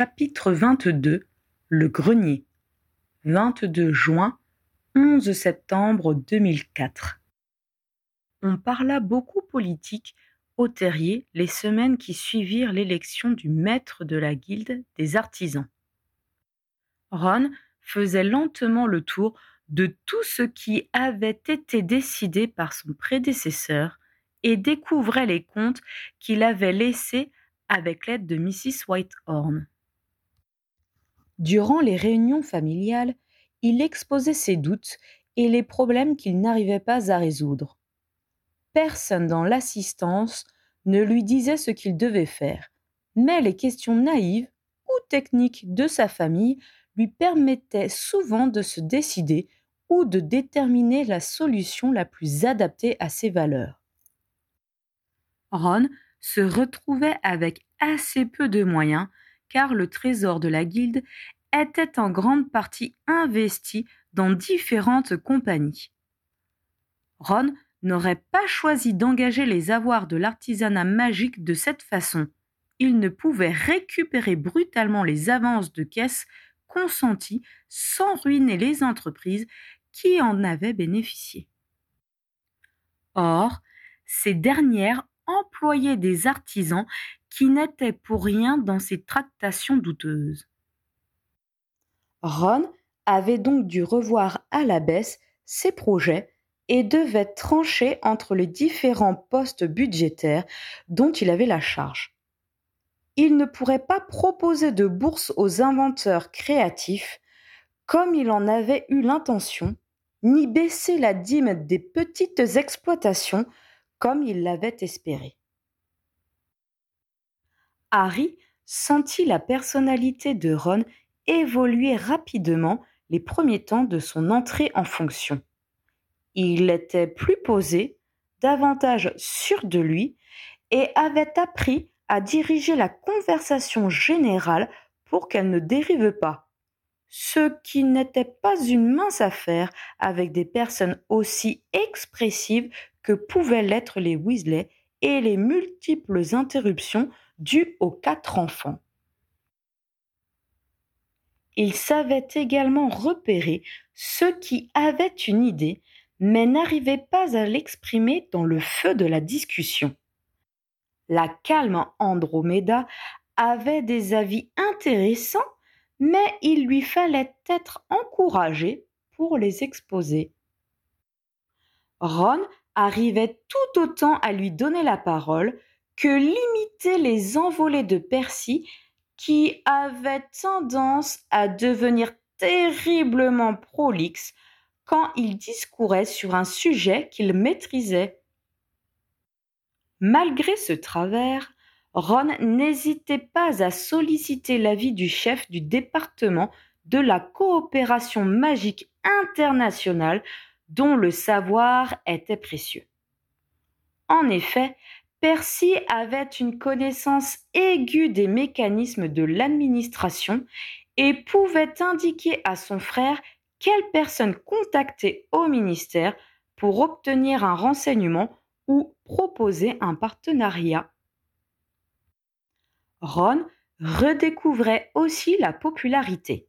Chapitre 22 Le grenier 22 juin 11 septembre 2004 On parla beaucoup politique au terrier les semaines qui suivirent l'élection du maître de la guilde des artisans. Ron faisait lentement le tour de tout ce qui avait été décidé par son prédécesseur et découvrait les comptes qu'il avait laissés avec l'aide de Mrs. Whitehorn. Durant les réunions familiales, il exposait ses doutes et les problèmes qu'il n'arrivait pas à résoudre. Personne dans l'assistance ne lui disait ce qu'il devait faire, mais les questions naïves ou techniques de sa famille lui permettaient souvent de se décider ou de déterminer la solution la plus adaptée à ses valeurs. Ron se retrouvait avec assez peu de moyens car le trésor de la guilde était en grande partie investi dans différentes compagnies. Ron n'aurait pas choisi d'engager les avoirs de l'artisanat magique de cette façon. Il ne pouvait récupérer brutalement les avances de caisse consenties sans ruiner les entreprises qui en avaient bénéficié. Or, ces dernières employaient des artisans qui n'était pour rien dans ces tractations douteuses. Ron avait donc dû revoir à la baisse ses projets et devait trancher entre les différents postes budgétaires dont il avait la charge. Il ne pourrait pas proposer de bourse aux inventeurs créatifs comme il en avait eu l'intention, ni baisser la dîme des petites exploitations comme il l'avait espéré. Harry sentit la personnalité de Ron évoluer rapidement les premiers temps de son entrée en fonction. Il était plus posé, davantage sûr de lui, et avait appris à diriger la conversation générale pour qu'elle ne dérive pas. Ce qui n'était pas une mince affaire avec des personnes aussi expressives que pouvaient l'être les Weasley et les multiples interruptions dû aux quatre enfants. Il savait également repérer ceux qui avaient une idée, mais n'arrivaient pas à l'exprimer dans le feu de la discussion. La calme Andromeda avait des avis intéressants, mais il lui fallait être encouragé pour les exposer. Ron arrivait tout autant à lui donner la parole que limiter les envolées de Percy qui avaient tendance à devenir terriblement prolixes quand il discourait sur un sujet qu'il maîtrisait. Malgré ce travers, Ron n'hésitait pas à solliciter l'avis du chef du département de la coopération magique internationale dont le savoir était précieux. En effet, Percy avait une connaissance aiguë des mécanismes de l'administration et pouvait indiquer à son frère quelle personne contacter au ministère pour obtenir un renseignement ou proposer un partenariat. Ron redécouvrait aussi la popularité.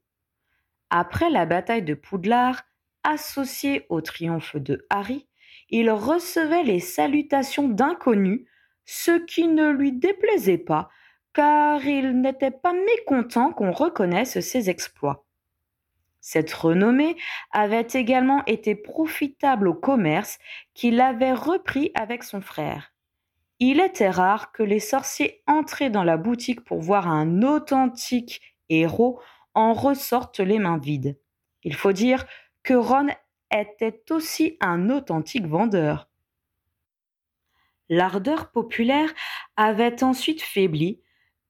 Après la bataille de Poudlard, associé au triomphe de Harry, il recevait les salutations d'inconnus ce qui ne lui déplaisait pas, car il n'était pas mécontent qu'on reconnaisse ses exploits. Cette renommée avait également été profitable au commerce qu'il avait repris avec son frère. Il était rare que les sorciers entraient dans la boutique pour voir un authentique héros en ressortent les mains vides. Il faut dire que Ron était aussi un authentique vendeur. L'ardeur populaire avait ensuite faibli,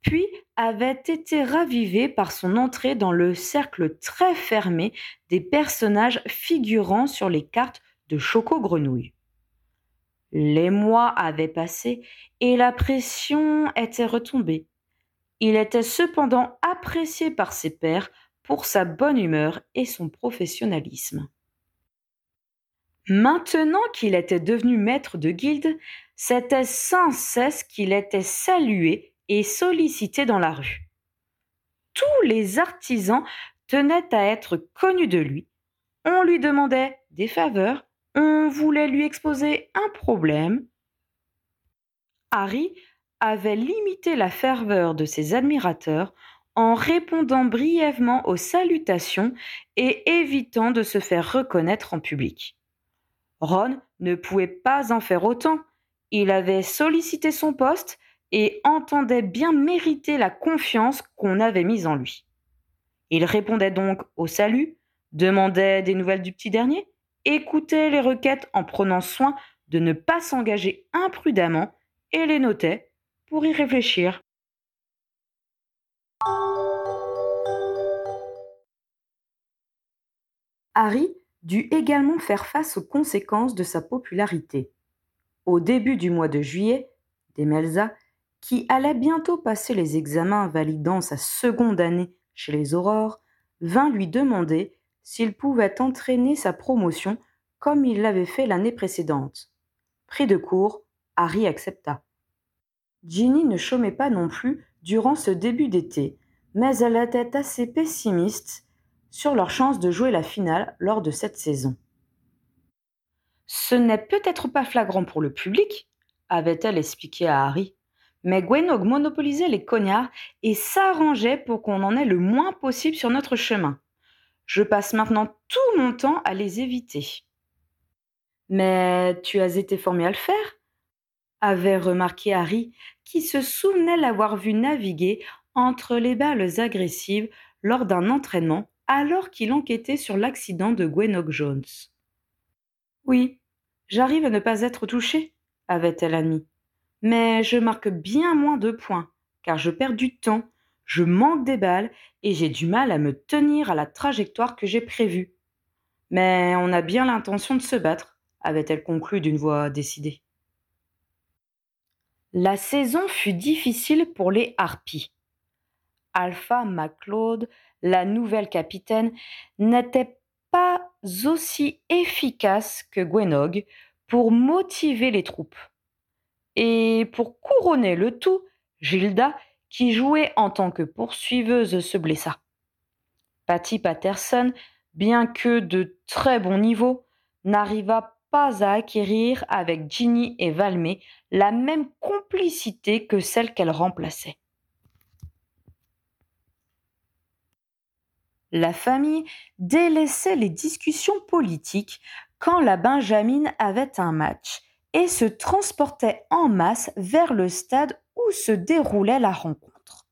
puis avait été ravivée par son entrée dans le cercle très fermé des personnages figurant sur les cartes de Choco-Grenouille. Les mois avaient passé et la pression était retombée. Il était cependant apprécié par ses pairs pour sa bonne humeur et son professionnalisme. Maintenant qu'il était devenu maître de guilde, c'était sans cesse qu'il était salué et sollicité dans la rue. tous les artisans tenaient à être connus de lui. On lui demandait des faveurs, on voulait lui exposer un problème. Harry avait limité la ferveur de ses admirateurs en répondant brièvement aux salutations et évitant de se faire reconnaître en public. Ron ne pouvait pas en faire autant. Il avait sollicité son poste et entendait bien mériter la confiance qu'on avait mise en lui. Il répondait donc au salut, demandait des nouvelles du petit dernier, écoutait les requêtes en prenant soin de ne pas s'engager imprudemment et les notait pour y réfléchir. Harry dut également faire face aux conséquences de sa popularité. Au début du mois de juillet, Demelza, qui allait bientôt passer les examens validant sa seconde année chez les Aurores, vint lui demander s'il pouvait entraîner sa promotion comme il l'avait fait l'année précédente. Pris de court, Harry accepta. Ginny ne chômait pas non plus durant ce début d'été, mais elle était assez pessimiste sur leur chance de jouer la finale lors de cette saison. Ce n'est peut-être pas flagrant pour le public, avait-elle expliqué à Harry, mais Gwenog monopolisait les cognards et s'arrangeait pour qu'on en ait le moins possible sur notre chemin. Je passe maintenant tout mon temps à les éviter. Mais tu as été formé à le faire avait remarqué Harry, qui se souvenait l'avoir vu naviguer entre les balles agressives lors d'un entraînement alors qu'il enquêtait sur l'accident de Gwenog Jones. Oui, j'arrive à ne pas être touché, avait-elle admis. Mais je marque bien moins de points, car je perds du temps, je manque des balles et j'ai du mal à me tenir à la trajectoire que j'ai prévue. Mais on a bien l'intention de se battre, avait-elle conclu d'une voix décidée. La saison fut difficile pour les Harpies. Alpha MacLeod la nouvelle capitaine, n'était aussi efficace que Gwenog pour motiver les troupes. Et pour couronner le tout, Gilda, qui jouait en tant que poursuiveuse, se blessa. Patty Patterson, bien que de très bon niveau, n'arriva pas à acquérir avec Ginny et Valmé la même complicité que celle qu'elle remplaçait. La famille délaissait les discussions politiques quand la Benjamine avait un match et se transportait en masse vers le stade où se déroulait la rencontre.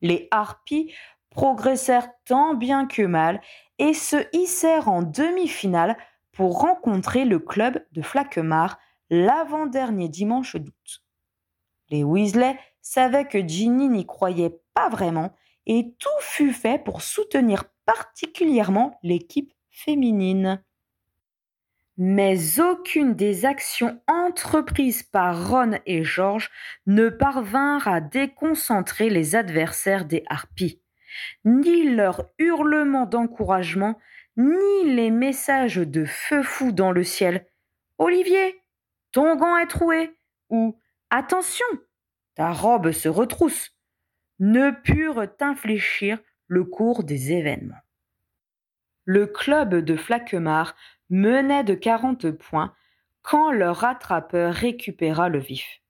Les harpies progressèrent tant bien que mal et se hissèrent en demi-finale pour rencontrer le club de Flaquemart l'avant-dernier dimanche d'août. Les Weasley savaient que Ginny n'y croyait pas vraiment et tout fut fait pour soutenir particulièrement l'équipe féminine. Mais aucune des actions entreprises par Ron et George ne parvinrent à déconcentrer les adversaires des harpies. Ni leurs hurlements d'encouragement, ni les messages de feu fou dans le ciel. Olivier, ton gant est troué. Ou Attention, ta robe se retrousse ne purent infléchir le cours des événements. Le club de Flaquemart menait de quarante points quand leur rattrapeur récupéra le vif.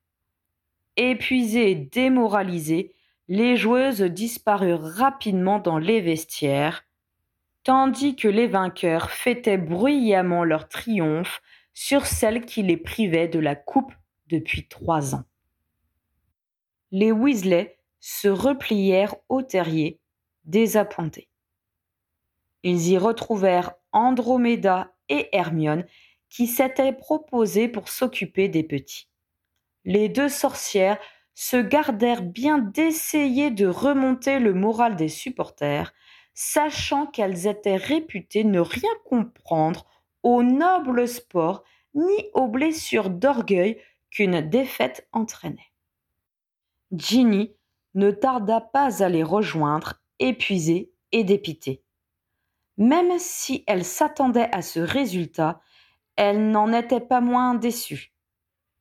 Épuisées et démoralisées, les joueuses disparurent rapidement dans les vestiaires, tandis que les vainqueurs fêtaient bruyamment leur triomphe sur celle qui les privait de la coupe depuis trois ans. Les Weasley se replièrent au terrier, désappointés. Ils y retrouvèrent Androméda et Hermione, qui s'étaient proposés pour s'occuper des petits. Les deux sorcières se gardèrent bien d'essayer de remonter le moral des supporters, sachant qu'elles étaient réputées ne rien comprendre au noble sport ni aux blessures d'orgueil qu'une défaite entraînait. Ginny ne tarda pas à les rejoindre, épuisée et dépitée. Même si elle s'attendait à ce résultat, elle n'en était pas moins déçue.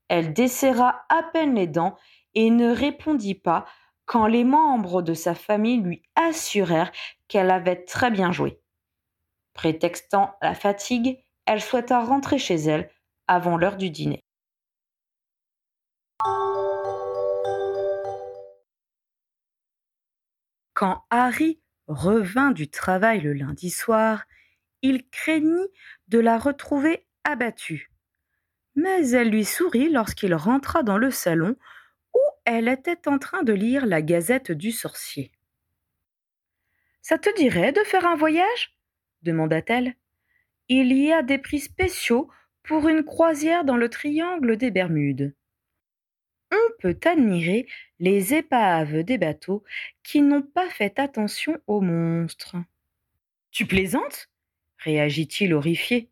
Elle desserra à peine les dents et ne répondit pas quand les membres de sa famille lui assurèrent qu'elle avait très bien joué. Prétextant la fatigue, elle souhaita rentrer chez elle avant l'heure du dîner. Quand Harry revint du travail le lundi soir, il craignit de la retrouver abattue. Mais elle lui sourit lorsqu'il rentra dans le salon où elle était en train de lire la Gazette du sorcier. Ça te dirait de faire un voyage? demanda-t-elle. Il y a des prix spéciaux pour une croisière dans le triangle des Bermudes on peut admirer les épaves des bateaux qui n'ont pas fait attention aux monstres. Tu plaisantes? réagit-il horrifié.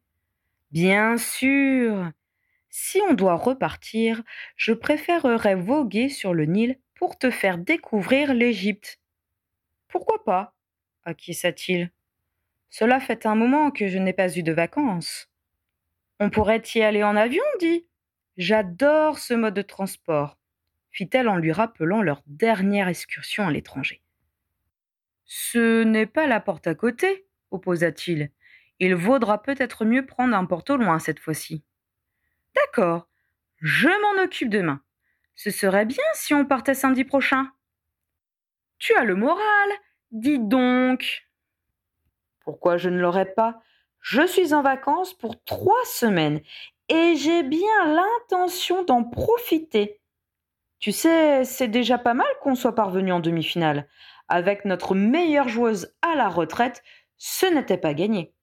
Bien sûr. Si on doit repartir, je préférerais voguer sur le Nil pour te faire découvrir l'Égypte. Pourquoi pas? acquiesça-t-il. Cela fait un moment que je n'ai pas eu de vacances. On pourrait y aller en avion, dit. J'adore ce mode de transport, fit-elle en lui rappelant leur dernière excursion à l'étranger. Ce n'est pas la porte à côté, opposa-t-il. Il vaudra peut-être mieux prendre un porte au loin cette fois-ci. D'accord, je m'en occupe demain. Ce serait bien si on partait samedi prochain. Tu as le moral, dis donc. Pourquoi je ne l'aurais pas? Je suis en vacances pour trois semaines et j'ai bien l'intention d'en profiter. Tu sais, c'est déjà pas mal qu'on soit parvenu en demi-finale. Avec notre meilleure joueuse à la retraite, ce n'était pas gagné.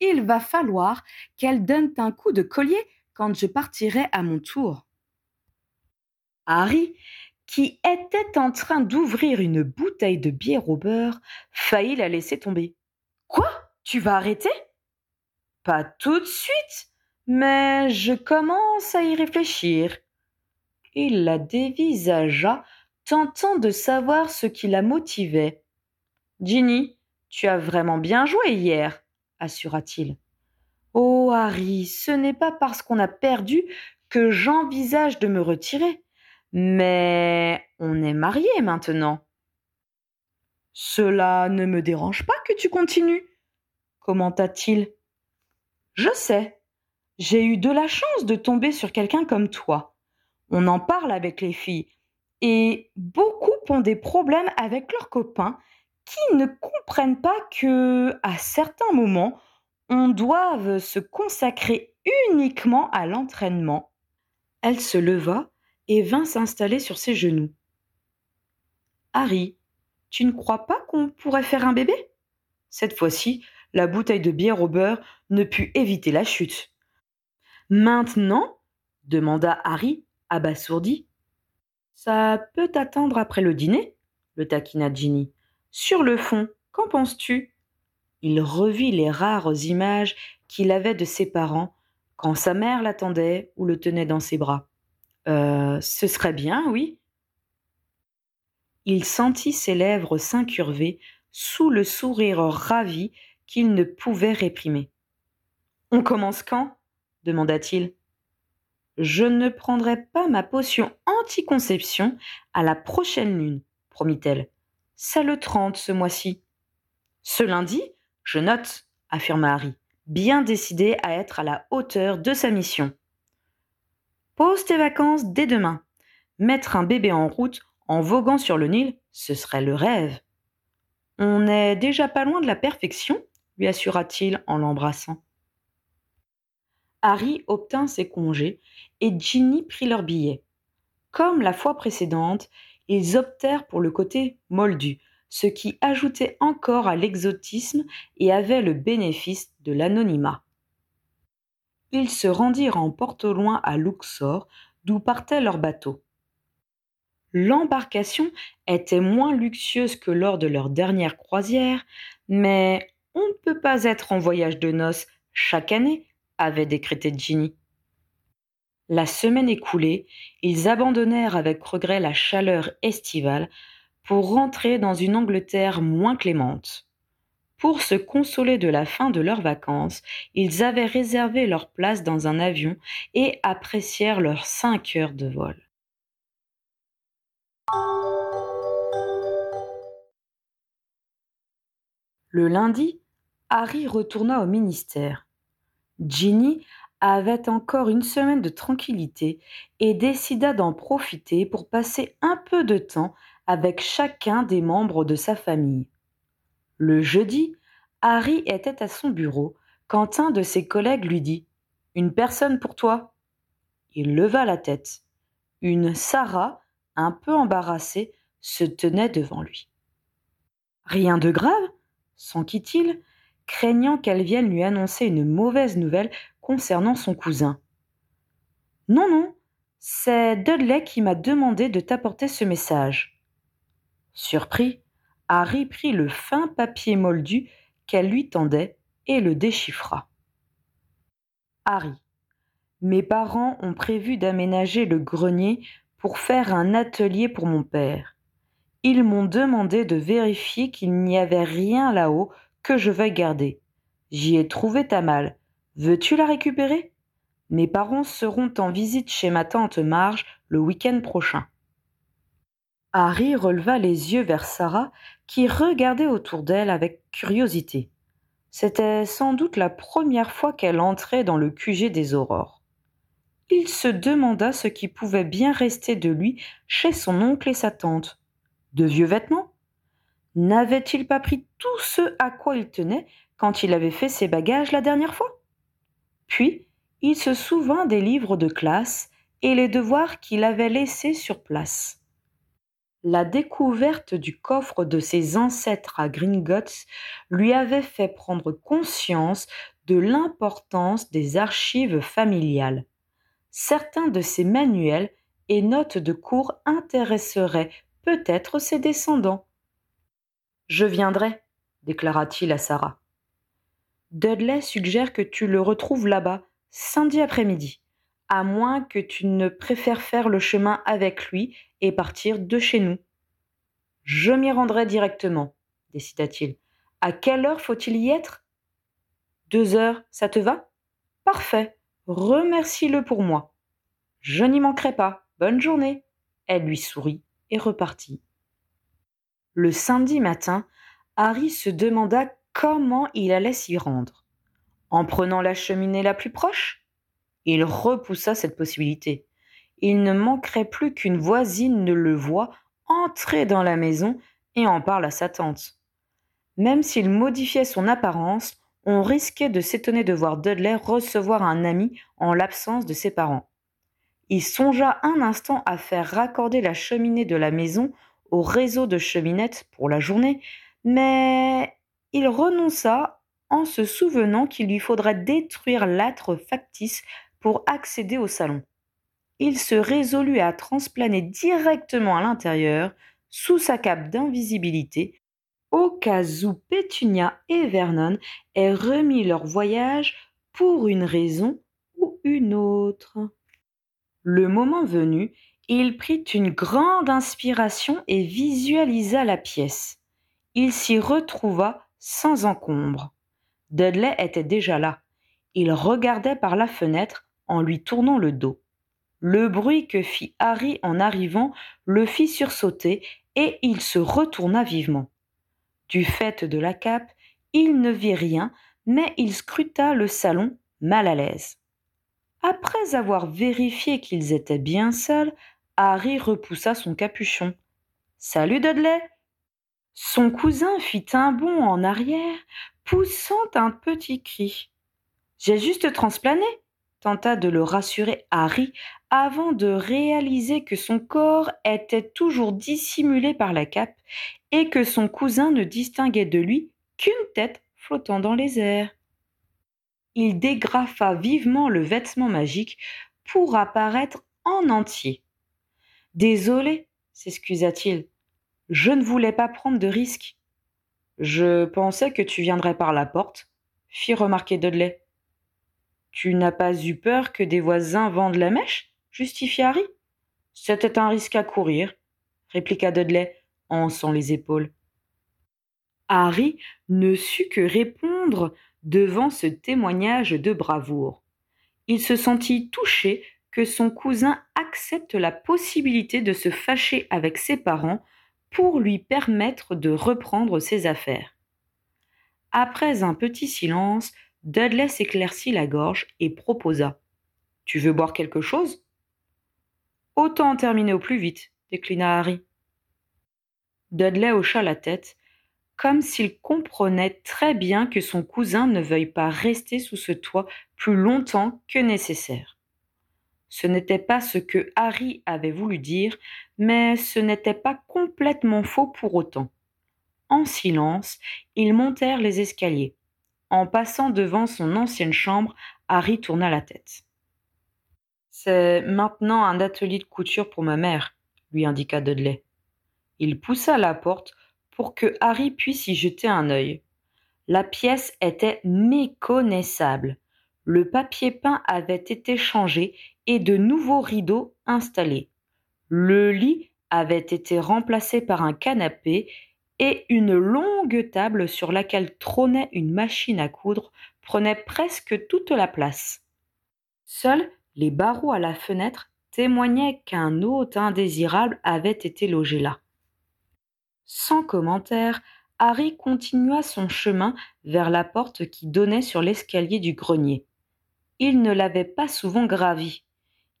Il va falloir qu'elle donne un coup de collier quand je partirai à mon tour. Harry, qui était en train d'ouvrir une bouteille de bière au beurre, faillit la laisser tomber. Quoi? Tu vas arrêter? Pas tout de suite mais je commence à y réfléchir. Il la dévisagea, tentant de savoir ce qui la motivait. Ginny, tu as vraiment bien joué hier, assura-t-il. Oh, Harry, ce n'est pas parce qu'on a perdu que j'envisage de me retirer. Mais on est mariés maintenant. Cela ne me dérange pas que tu continues, commenta-t-il. Je sais, j'ai eu de la chance de tomber sur quelqu'un comme toi. On en parle avec les filles. Et beaucoup ont des problèmes avec leurs copains qui ne comprennent pas que, à certains moments, on doit se consacrer uniquement à l'entraînement. Elle se leva et vint s'installer sur ses genoux. Harry, tu ne crois pas qu'on pourrait faire un bébé? Cette fois-ci, la bouteille de bière au beurre ne put éviter la chute. Maintenant demanda Harry, abasourdi. Ça peut attendre après le dîner le taquina Ginny. Sur le fond, qu'en penses-tu? Il revit les rares images qu'il avait de ses parents quand sa mère l'attendait ou le tenait dans ses bras. Euh, ce serait bien, oui. Il sentit ses lèvres s'incurver sous le sourire ravi qu'il ne pouvait réprimer. On commence quand? Demanda-t-il. Je ne prendrai pas ma potion anticonception à la prochaine lune, promit-elle. C'est le 30 ce mois-ci. Ce lundi, je note, affirma Harry, bien décidé à être à la hauteur de sa mission. Pose tes vacances dès demain. Mettre un bébé en route en voguant sur le Nil, ce serait le rêve. On n'est déjà pas loin de la perfection, lui assura-t-il en l'embrassant. Harry obtint ses congés et Ginny prit leur billet. Comme la fois précédente, ils optèrent pour le côté moldu, ce qui ajoutait encore à l'exotisme et avait le bénéfice de l'anonymat. Ils se rendirent en porte au loin à Luxor, d'où partait leur bateau. L'embarcation était moins luxueuse que lors de leur dernière croisière, mais on ne peut pas être en voyage de noces chaque année avait décrété Ginny. La semaine écoulée, ils abandonnèrent avec regret la chaleur estivale pour rentrer dans une Angleterre moins clémente. Pour se consoler de la fin de leurs vacances, ils avaient réservé leur place dans un avion et apprécièrent leurs cinq heures de vol. Le lundi, Harry retourna au ministère. Ginny avait encore une semaine de tranquillité et décida d'en profiter pour passer un peu de temps avec chacun des membres de sa famille. Le jeudi, Harry était à son bureau quand un de ses collègues lui dit Une personne pour toi. Il leva la tête. Une Sarah, un peu embarrassée, se tenait devant lui. Rien de grave s'enquit-il, craignant qu'elle vienne lui annoncer une mauvaise nouvelle concernant son cousin. Non, non, c'est Dudley qui m'a demandé de t'apporter ce message. Surpris, Harry prit le fin papier moldu qu'elle lui tendait et le déchiffra. Harry. Mes parents ont prévu d'aménager le grenier pour faire un atelier pour mon père. Ils m'ont demandé de vérifier qu'il n'y avait rien là-haut que je veuille garder. J'y ai trouvé ta malle. Veux-tu la récupérer? Mes parents seront en visite chez ma tante Marge le week-end prochain. Harry releva les yeux vers Sarah, qui regardait autour d'elle avec curiosité. C'était sans doute la première fois qu'elle entrait dans le QG des aurores. Il se demanda ce qui pouvait bien rester de lui chez son oncle et sa tante. De vieux vêtements? N'avait-il pas pris tout ce à quoi il tenait quand il avait fait ses bagages la dernière fois? Puis, il se souvint des livres de classe et les devoirs qu'il avait laissés sur place. La découverte du coffre de ses ancêtres à Gringotts lui avait fait prendre conscience de l'importance des archives familiales. Certains de ses manuels et notes de cours intéresseraient peut-être ses descendants. Je viendrai, déclara-t-il à Sarah. Dudley suggère que tu le retrouves là-bas, samedi après-midi, à moins que tu ne préfères faire le chemin avec lui et partir de chez nous. Je m'y rendrai directement, décida-t-il. À quelle heure faut-il y être? Deux heures, ça te va? Parfait. Remercie-le pour moi. Je n'y manquerai pas. Bonne journée. Elle lui sourit et repartit. Le samedi matin, Harry se demanda comment il allait s'y rendre. En prenant la cheminée la plus proche Il repoussa cette possibilité. Il ne manquerait plus qu'une voisine ne le voie entrer dans la maison et en parle à sa tante. Même s'il modifiait son apparence, on risquait de s'étonner de voir Dudley recevoir un ami en l'absence de ses parents. Il songea un instant à faire raccorder la cheminée de la maison au réseau de cheminettes pour la journée, mais il renonça en se souvenant qu'il lui faudrait détruire l'âtre factice pour accéder au salon. Il se résolut à transplaner directement à l'intérieur, sous sa cape d'invisibilité, au cas où Pétunia et Vernon aient remis leur voyage pour une raison ou une autre. Le moment venu, il prit une grande inspiration et visualisa la pièce. Il s'y retrouva sans encombre. Dudley était déjà là. Il regardait par la fenêtre en lui tournant le dos. Le bruit que fit Harry en arrivant le fit sursauter et il se retourna vivement. Du fait de la cape, il ne vit rien, mais il scruta le salon mal à l'aise. Après avoir vérifié qu'ils étaient bien seuls, Harry repoussa son capuchon. Salut Dudley son cousin fit un bond en arrière, poussant un petit cri. J'ai juste transplané, tenta de le rassurer Harry avant de réaliser que son corps était toujours dissimulé par la cape et que son cousin ne distinguait de lui qu'une tête flottant dans les airs. Il dégrafa vivement le vêtement magique pour apparaître en entier. Désolé, s'excusa-t-il. Je ne voulais pas prendre de risques. Je pensais que tu viendrais par la porte, fit remarquer Dudley. Tu n'as pas eu peur que des voisins vendent la mèche? justifia Harry. C'était un risque à courir, répliqua Dudley, en haussant les épaules. Harry ne sut que répondre devant ce témoignage de bravoure. Il se sentit touché que son cousin accepte la possibilité de se fâcher avec ses parents pour lui permettre de reprendre ses affaires. Après un petit silence, Dudley s'éclaircit la gorge et proposa. Tu veux boire quelque chose? Autant terminer au plus vite, déclina Harry. Dudley hocha la tête, comme s'il comprenait très bien que son cousin ne veuille pas rester sous ce toit plus longtemps que nécessaire. Ce n'était pas ce que Harry avait voulu dire, mais ce n'était pas complètement faux pour autant. En silence, ils montèrent les escaliers. En passant devant son ancienne chambre, Harry tourna la tête. C'est maintenant un atelier de couture pour ma mère, lui indiqua Dudley. Il poussa la porte pour que Harry puisse y jeter un œil. La pièce était méconnaissable. Le papier peint avait été changé et de nouveaux rideaux installés. Le lit avait été remplacé par un canapé et une longue table sur laquelle trônait une machine à coudre prenait presque toute la place. Seuls les barreaux à la fenêtre témoignaient qu'un hôte indésirable avait été logé là. Sans commentaire, Harry continua son chemin vers la porte qui donnait sur l'escalier du grenier. Il ne l'avait pas souvent gravi.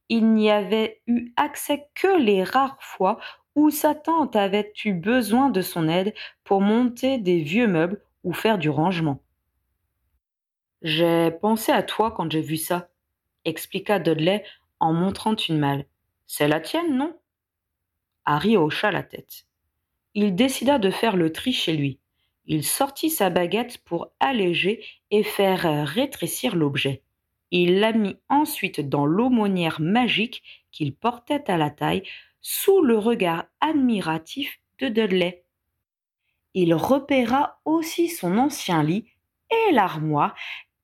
Il n'y avait eu accès que les rares fois où sa tante avait eu besoin de son aide pour monter des vieux meubles ou faire du rangement. J'ai pensé à toi quand j'ai vu ça, expliqua Dudley en montrant une malle. C'est la tienne, non? Harry hocha la tête. Il décida de faire le tri chez lui. Il sortit sa baguette pour alléger et faire rétrécir l'objet. Il la mit ensuite dans l'aumônière magique qu'il portait à la taille sous le regard admiratif de Dudley. Il repéra aussi son ancien lit et l'armoire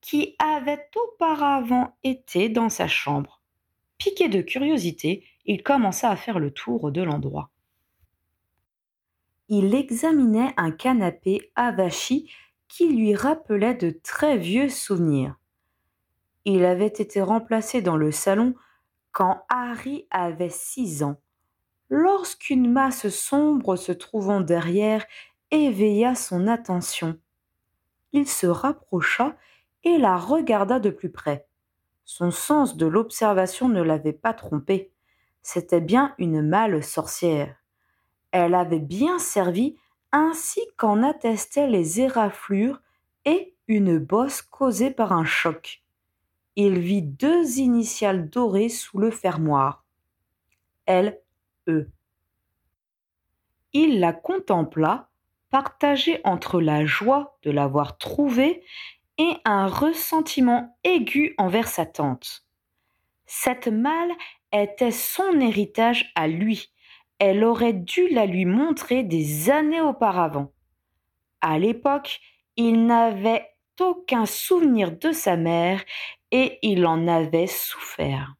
qui avait auparavant été dans sa chambre. Piqué de curiosité, il commença à faire le tour de l'endroit. Il examinait un canapé avachi qui lui rappelait de très vieux souvenirs. Il avait été remplacé dans le salon quand Harry avait six ans lorsqu'une masse sombre se trouvant derrière éveilla son attention. Il se rapprocha et la regarda de plus près. Son sens de l'observation ne l'avait pas trompé. C'était bien une mâle sorcière. Elle avait bien servi ainsi qu'en attestaient les éraflures et une bosse causée par un choc. Il vit deux initiales dorées sous le fermoir. Elle il la contempla, partagé entre la joie de l'avoir trouvée et un ressentiment aigu envers sa tante. Cette malle était son héritage à lui. Elle aurait dû la lui montrer des années auparavant. À l'époque, il n'avait aucun souvenir de sa mère et il en avait souffert.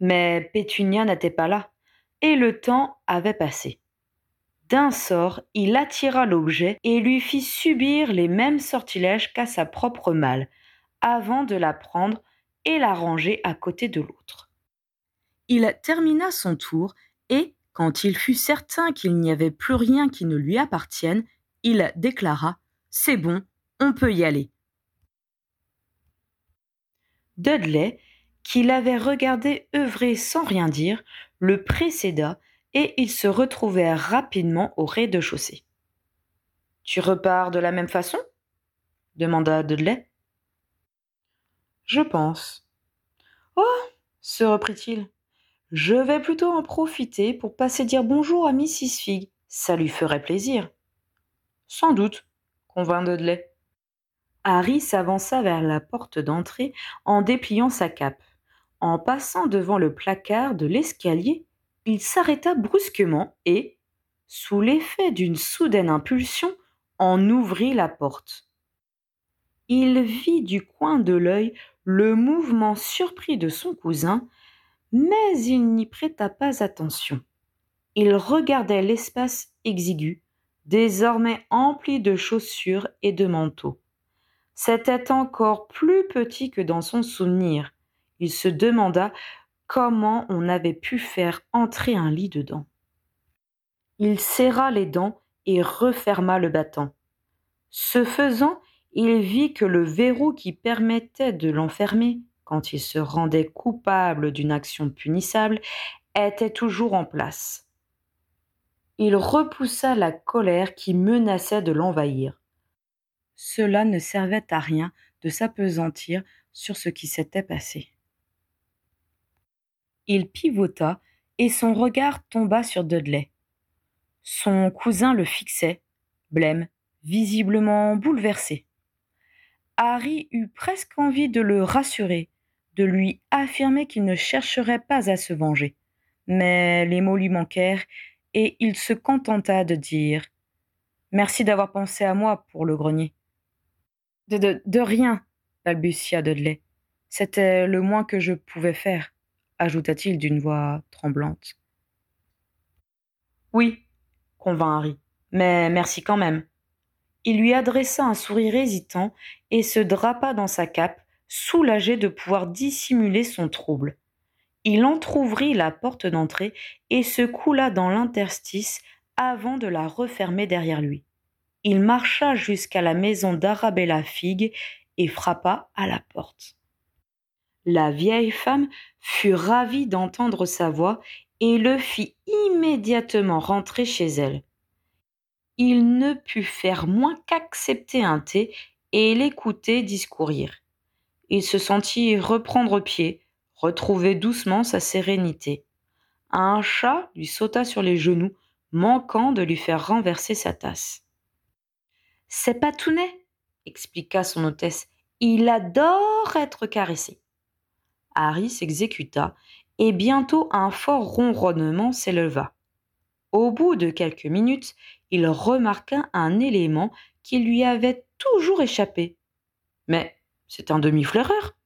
Mais Pétunia n'était pas là et le temps avait passé. D'un sort, il attira l'objet et lui fit subir les mêmes sortilèges qu'à sa propre malle, avant de la prendre et la ranger à côté de l'autre. Il termina son tour et, quand il fut certain qu'il n'y avait plus rien qui ne lui appartienne, il déclara C'est bon, on peut y aller. Dudley, qui l'avait regardé œuvrer sans rien dire, le précéda et ils se retrouvèrent rapidement au rez-de-chaussée. Tu repars de la même façon? demanda Dudley. Je pense. Oh se reprit-il. Je vais plutôt en profiter pour passer dire bonjour à Mrs. Fig. Ça lui ferait plaisir. Sans doute, convint Dudley. Harry s'avança vers la porte d'entrée en dépliant sa cape. En passant devant le placard de l'escalier, il s'arrêta brusquement et, sous l'effet d'une soudaine impulsion, en ouvrit la porte. Il vit du coin de l'œil le mouvement surpris de son cousin, mais il n'y prêta pas attention. Il regardait l'espace exigu, désormais empli de chaussures et de manteaux. C'était encore plus petit que dans son souvenir, il se demanda comment on avait pu faire entrer un lit dedans. Il serra les dents et referma le battant. Ce faisant, il vit que le verrou qui permettait de l'enfermer, quand il se rendait coupable d'une action punissable, était toujours en place. Il repoussa la colère qui menaçait de l'envahir. Cela ne servait à rien de s'apesantir sur ce qui s'était passé. Il pivota et son regard tomba sur Dudley. Son cousin le fixait, blême, visiblement bouleversé. Harry eut presque envie de le rassurer, de lui affirmer qu'il ne chercherait pas à se venger. Mais les mots lui manquèrent, et il se contenta de dire Merci d'avoir pensé à moi pour le grenier. De, rien, balbutia Dudley. C'était le moins que je pouvais faire, ajouta-t-il d'une voix tremblante. Oui, convint Harry, mais merci quand même. Il lui adressa un sourire hésitant et se drapa dans sa cape, soulagé de pouvoir dissimuler son trouble. Il entr'ouvrit la porte d'entrée et se coula dans l'interstice avant de la refermer derrière lui. Il marcha jusqu'à la maison d'Arabella Fig et frappa à la porte. La vieille femme fut ravie d'entendre sa voix et le fit immédiatement rentrer chez elle. Il ne put faire moins qu'accepter un thé et l'écouter discourir. Il se sentit reprendre pied, retrouver doucement sa sérénité. Un chat lui sauta sur les genoux, manquant de lui faire renverser sa tasse. C'est Patounet, expliqua son hôtesse. Il adore être caressé. Harry s'exécuta, et bientôt un fort ronronnement s'éleva. Au bout de quelques minutes, il remarqua un élément qui lui avait toujours échappé. Mais c'est un demi-flaireur.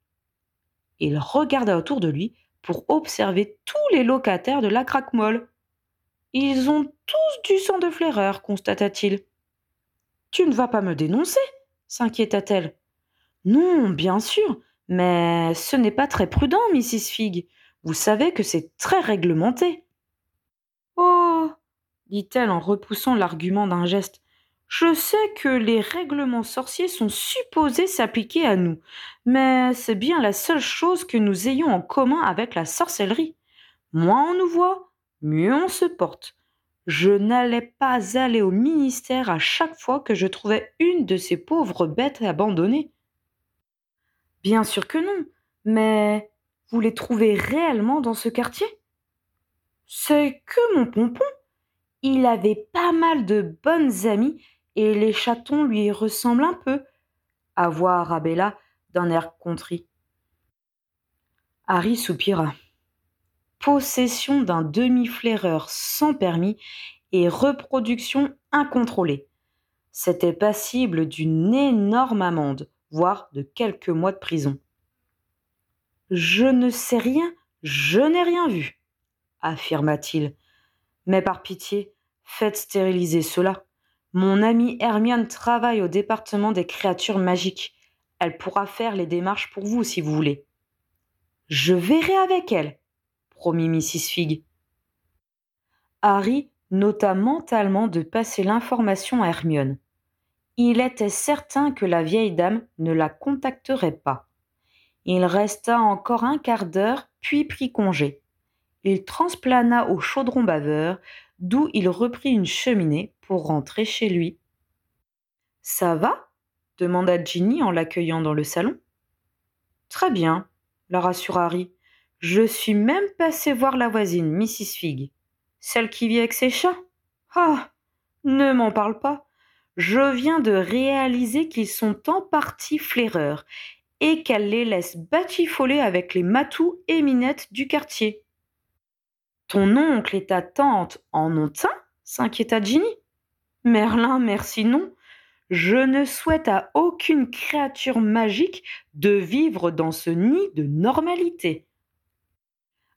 Il regarda autour de lui pour observer tous les locataires de la craque-molle. Ils ont tous du sang de flaireur, constata-t-il. Tu ne vas pas me dénoncer s'inquiéta-t-elle. Non, bien sûr, mais ce n'est pas très prudent, Mrs. Fig. Vous savez que c'est très réglementé. Oh dit-elle en repoussant l'argument d'un geste. Je sais que les règlements sorciers sont supposés s'appliquer à nous, mais c'est bien la seule chose que nous ayons en commun avec la sorcellerie. Moins on nous voit, mieux on se porte. Je n'allais pas aller au ministère à chaque fois que je trouvais une de ces pauvres bêtes abandonnées. Bien sûr que non, mais vous les trouvez réellement dans ce quartier? C'est que mon pompon. Il avait pas mal de bonnes amies et les chatons lui ressemblent un peu, à voir Abella d'un air contrit. Harry soupira. Possession d'un demi-flaireur sans permis et reproduction incontrôlée. C'était passible d'une énorme amende, voire de quelques mois de prison. Je ne sais rien, je n'ai rien vu, affirma-t-il. Mais par pitié, Faites stériliser cela. Mon amie Hermione travaille au département des créatures magiques. Elle pourra faire les démarches pour vous si vous voulez. Je verrai avec elle, promit Mrs. Fig. Harry nota mentalement de passer l'information à Hermione. Il était certain que la vieille dame ne la contacterait pas. Il resta encore un quart d'heure, puis prit congé. Il transplana au chaudron baveur, d'où il reprit une cheminée pour rentrer chez lui. Ça va? demanda Ginny en l'accueillant dans le salon. Très bien, la rassura Harry. Je suis même passé voir la voisine, Mrs. Fig. Celle qui vit avec ses chats Ah Ne m'en parle pas. Je viens de réaliser qu'ils sont en partie flaireurs et qu'elle les laisse batifoler avec les matous et minettes du quartier. Ton oncle et ta tante en ont un? s'inquiéta Ginny. Merlin, merci non. Je ne souhaite à aucune créature magique de vivre dans ce nid de normalité.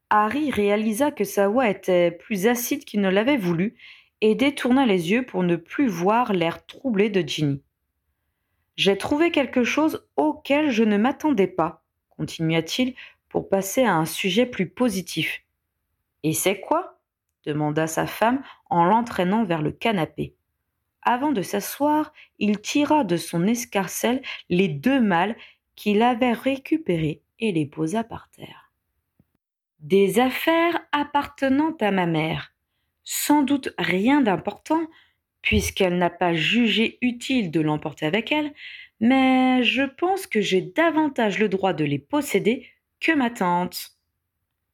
Harry réalisa que sa voix était plus acide qu'il ne l'avait voulu et détourna les yeux pour ne plus voir l'air troublé de Ginny. J'ai trouvé quelque chose auquel je ne m'attendais pas, continua-t-il pour passer à un sujet plus positif. Et c'est quoi? demanda sa femme en l'entraînant vers le canapé. Avant de s'asseoir, il tira de son escarcelle les deux mâles qu'il avait récupérés et les posa par terre. Des affaires appartenant à ma mère. Sans doute rien d'important, puisqu'elle n'a pas jugé utile de l'emporter avec elle, mais je pense que j'ai davantage le droit de les posséder que ma tante.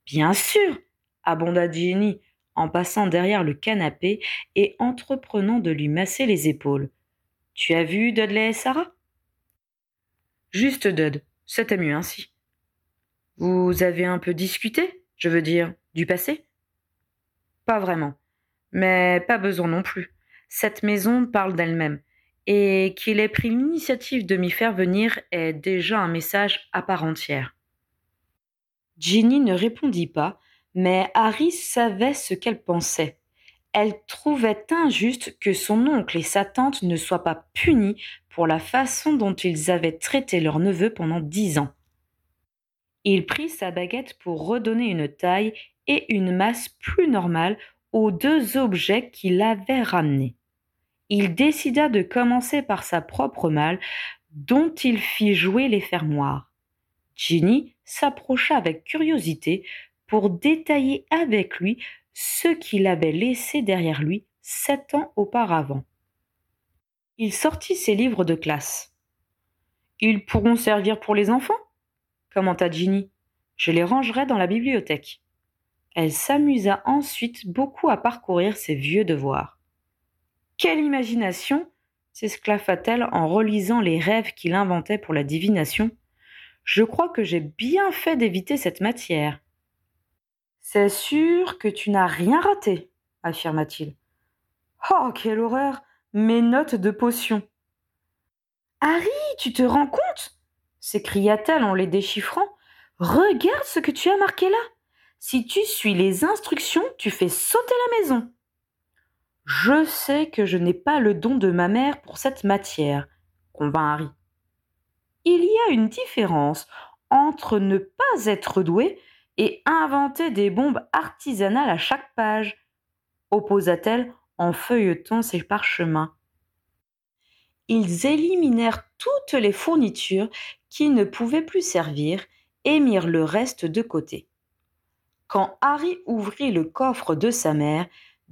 Bien sûr, abonda Jenny, en passant derrière le canapé et entreprenant de lui masser les épaules. Tu as vu Dudley et Sarah? Juste Dud, c'était mieux ainsi. Vous avez un peu discuté, je veux dire, du passé? Pas vraiment, mais pas besoin non plus. Cette maison parle d'elle-même, et qu'il ait pris l'initiative de m'y faire venir est déjà un message à part entière. Ginny ne répondit pas, mais Harry savait ce qu'elle pensait. Elle trouvait injuste que son oncle et sa tante ne soient pas punis pour la façon dont ils avaient traité leur neveu pendant dix ans. Il prit sa baguette pour redonner une taille et une masse plus normale aux deux objets qu'il avait ramenés. Il décida de commencer par sa propre malle, dont il fit jouer les fermoirs. Ginny s'approcha avec curiosité pour détailler avec lui ce qu'il avait laissé derrière lui sept ans auparavant. Il sortit ses livres de classe. Ils pourront servir pour les enfants? Commenta Ginny. Je les rangerai dans la bibliothèque. Elle s'amusa ensuite beaucoup à parcourir ses vieux devoirs. Quelle imagination s'esclaffa-t-elle en relisant les rêves qu'il inventait pour la divination. Je crois que j'ai bien fait d'éviter cette matière. C'est sûr que tu n'as rien raté, affirma-t-il. Oh, quelle horreur Mes notes de potion Harry, tu te rends compte? S'écria-t-elle en les déchiffrant. Regarde ce que tu as marqué là. Si tu suis les instructions, tu fais sauter la maison. Je sais que je n'ai pas le don de ma mère pour cette matière, convint Harry. Il y a une différence entre ne pas être doué et inventer des bombes artisanales à chaque page, opposa-t-elle en feuilletant ses parchemins. Ils éliminèrent toutes les fournitures qui ne pouvaient plus servir et mirent le reste de côté. Quand Harry ouvrit le coffre de sa mère,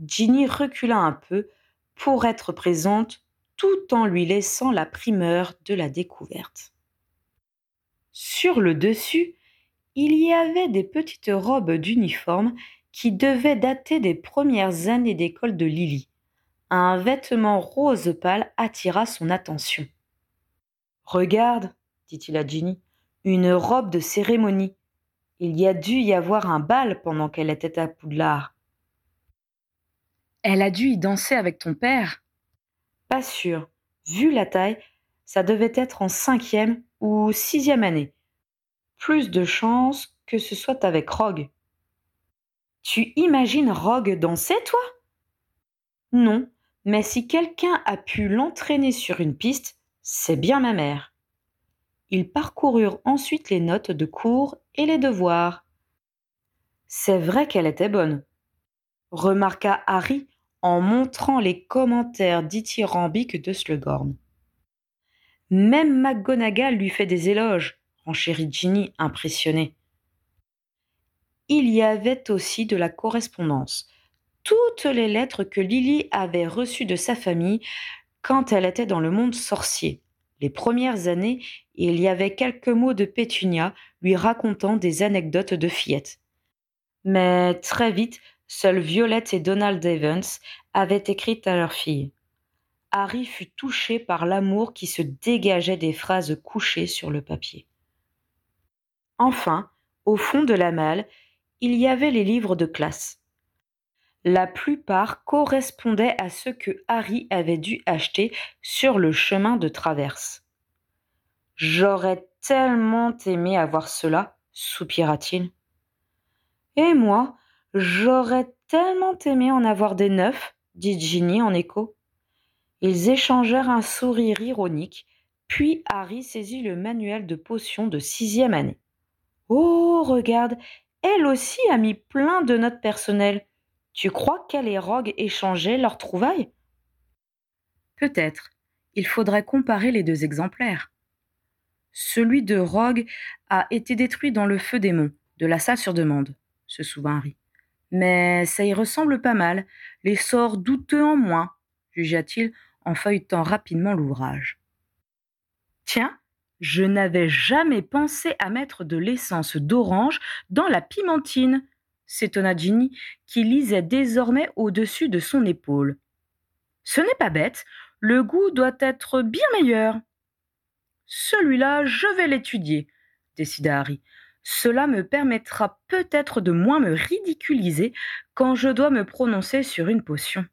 Ginny recula un peu pour être présente tout en lui laissant la primeur de la découverte. Sur le dessus, il y avait des petites robes d'uniforme qui devaient dater des premières années d'école de Lily. Un vêtement rose pâle attira son attention. Regarde, dit-il à Ginny, une robe de cérémonie. Il y a dû y avoir un bal pendant qu'elle était à Poudlard. Elle a dû y danser avec ton père Pas sûr. Vu la taille, ça devait être en cinquième ou sixième année. Plus de chance que ce soit avec Rogue. Tu imagines Rogue danser, toi? Non, mais si quelqu'un a pu l'entraîner sur une piste, c'est bien ma mère. Ils parcoururent ensuite les notes de cours et les devoirs. C'est vrai qu'elle était bonne, remarqua Harry en montrant les commentaires dithyrambiques de Slughorn. Même McGonagall lui fait des éloges, renchérit Ginny impressionnée. Il y avait aussi de la correspondance. Toutes les lettres que Lily avait reçues de sa famille quand elle était dans le monde sorcier. Les premières années, il y avait quelques mots de Pétunia lui racontant des anecdotes de fillettes. Mais très vite, Seuls Violette et Donald Evans avaient écrit à leur fille. Harry fut touché par l'amour qui se dégageait des phrases couchées sur le papier. Enfin, au fond de la malle, il y avait les livres de classe. La plupart correspondaient à ceux que Harry avait dû acheter sur le chemin de traverse. J'aurais tellement aimé avoir cela, soupira-t-il. Et moi, J'aurais tellement aimé en avoir des neufs, dit Ginny en écho. Ils échangèrent un sourire ironique, puis Harry saisit le manuel de potions de sixième année. Oh, regarde, elle aussi a mis plein de notes personnelles. Tu crois qu'elle et Rogue échangeaient leurs trouvailles? Peut-être. Il faudrait comparer les deux exemplaires. Celui de Rogue a été détruit dans le feu des monts, de la salle sur demande, se souvint Harry. Mais ça y ressemble pas mal, les sorts douteux en moins, jugea-t-il en feuilletant rapidement l'ouvrage. Tiens, je n'avais jamais pensé à mettre de l'essence d'orange dans la pimentine, s'étonna Ginny, qui lisait désormais au-dessus de son épaule. Ce n'est pas bête, le goût doit être bien meilleur. Celui-là, je vais l'étudier, décida Harry. Cela me permettra peut-être de moins me ridiculiser quand je dois me prononcer sur une potion.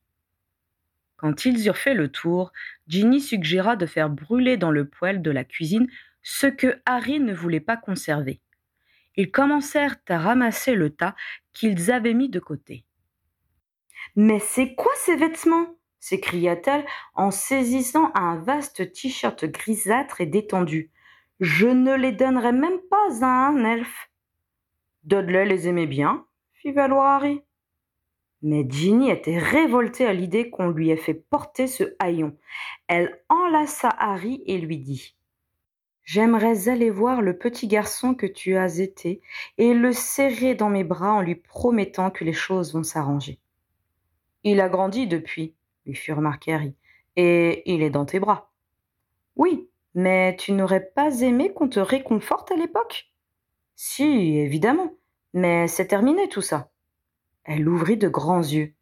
Quand ils eurent fait le tour, Ginny suggéra de faire brûler dans le poêle de la cuisine ce que Harry ne voulait pas conserver. Ils commencèrent à ramasser le tas qu'ils avaient mis de côté. Mais c'est quoi ces vêtements? s'écria-t-elle en saisissant un vaste t-shirt grisâtre et détendu. Je ne les donnerais même pas à un elfe. Dudley les aimait bien, fit valoir Harry. Mais Ginny était révoltée à l'idée qu'on lui ait fait porter ce haillon. Elle enlaça Harry et lui dit J'aimerais aller voir le petit garçon que tu as été et le serrer dans mes bras en lui promettant que les choses vont s'arranger. Il a grandi depuis, lui fit remarquer Harry, et il est dans tes bras. Oui, mais tu n'aurais pas aimé qu'on te réconforte à l'époque? Si, évidemment, mais c'est terminé tout ça. Elle ouvrit de grands yeux.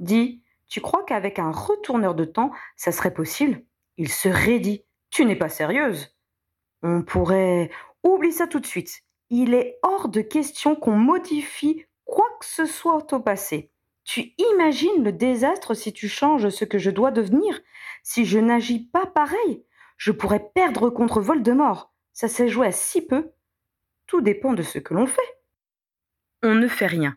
Dis, tu crois qu'avec un retourneur de temps, ça serait possible? Il se raidit. Tu n'es pas sérieuse On pourrait. Oublie ça tout de suite. Il est hors de question qu'on modifie quoi que ce soit au passé. Tu imagines le désastre si tu changes ce que je dois devenir Si je n'agis pas pareil, je pourrais perdre contre Voldemort. Ça s'est joué à si peu. Tout dépend de ce que l'on fait. On ne fait rien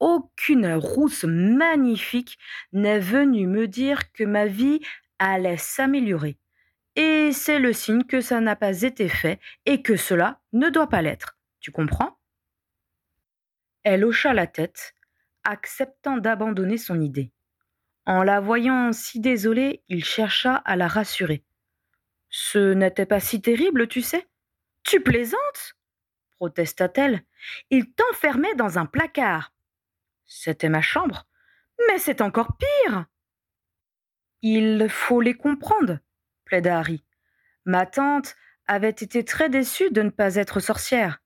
aucune rousse magnifique n'est venue me dire que ma vie allait s'améliorer. Et c'est le signe que ça n'a pas été fait et que cela ne doit pas l'être. Tu comprends? Elle hocha la tête, acceptant d'abandonner son idée. En la voyant si désolée, il chercha à la rassurer. Ce n'était pas si terrible, tu sais. Tu plaisantes protesta-t-elle. Il t'enfermait dans un placard. C'était ma chambre. Mais c'est encore pire. Il faut les comprendre, Ma tante avait été très déçue de ne pas être sorcière.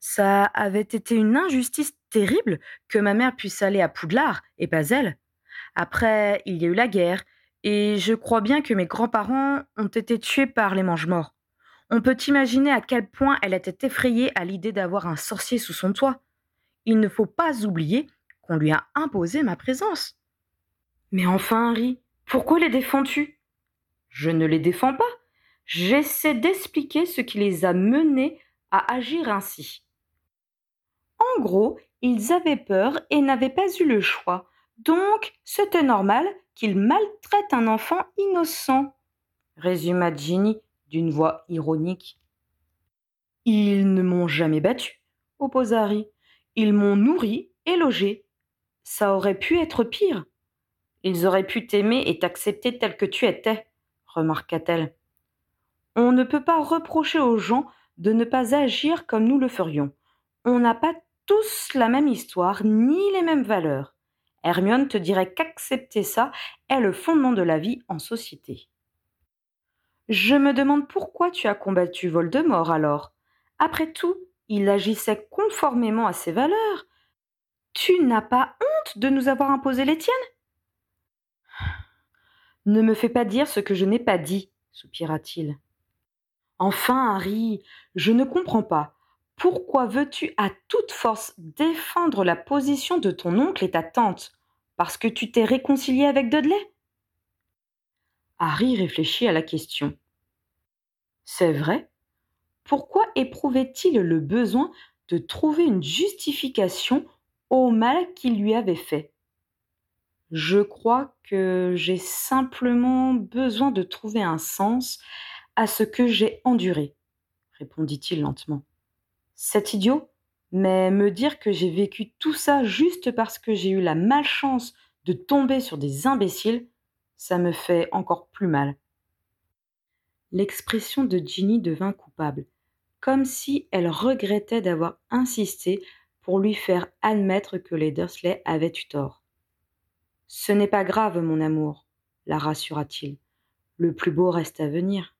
Ça avait été une injustice terrible que ma mère puisse aller à Poudlard et pas elle. Après, il y a eu la guerre, et je crois bien que mes grands-parents ont été tués par les mange-morts. On peut imaginer à quel point elle était effrayée à l'idée d'avoir un sorcier sous son toit il ne faut pas oublier qu'on lui a imposé ma présence. Mais enfin, Harry, pourquoi les défends-tu? Je ne les défends pas. J'essaie d'expliquer ce qui les a menés à agir ainsi. En gros, ils avaient peur et n'avaient pas eu le choix. Donc, c'était normal qu'ils maltraitent un enfant innocent, résuma Ginny d'une voix ironique. Ils ne m'ont jamais battu, opposa Harry. Ils m'ont nourri et logé. Ça aurait pu être pire. Ils auraient pu t'aimer et t'accepter tel que tu étais, remarqua-t-elle. On ne peut pas reprocher aux gens de ne pas agir comme nous le ferions. On n'a pas tous la même histoire ni les mêmes valeurs. Hermione te dirait qu'accepter ça est le fondement de la vie en société. Je me demande pourquoi tu as combattu Voldemort alors. Après tout, il agissait conformément à ses valeurs. Tu n'as pas honte de nous avoir imposé les tiennes? Ne me fais pas dire ce que je n'ai pas dit, soupira-t-il. Enfin, Harry, je ne comprends pas. Pourquoi veux-tu à toute force défendre la position de ton oncle et ta tante? Parce que tu t'es réconcilié avec Dudley? Harry réfléchit à la question. C'est vrai, pourquoi éprouvait-il le besoin de trouver une justification au mal qu'il lui avait fait? Je crois que j'ai simplement besoin de trouver un sens à ce que j'ai enduré, répondit-il lentement. C'est idiot, mais me dire que j'ai vécu tout ça juste parce que j'ai eu la malchance de tomber sur des imbéciles, ça me fait encore plus mal. L'expression de Ginny devint coupable, comme si elle regrettait d'avoir insisté pour lui faire admettre que les Dursley avaient eu tort. Ce n'est pas grave, mon amour, la rassura-t-il. Le plus beau reste à venir.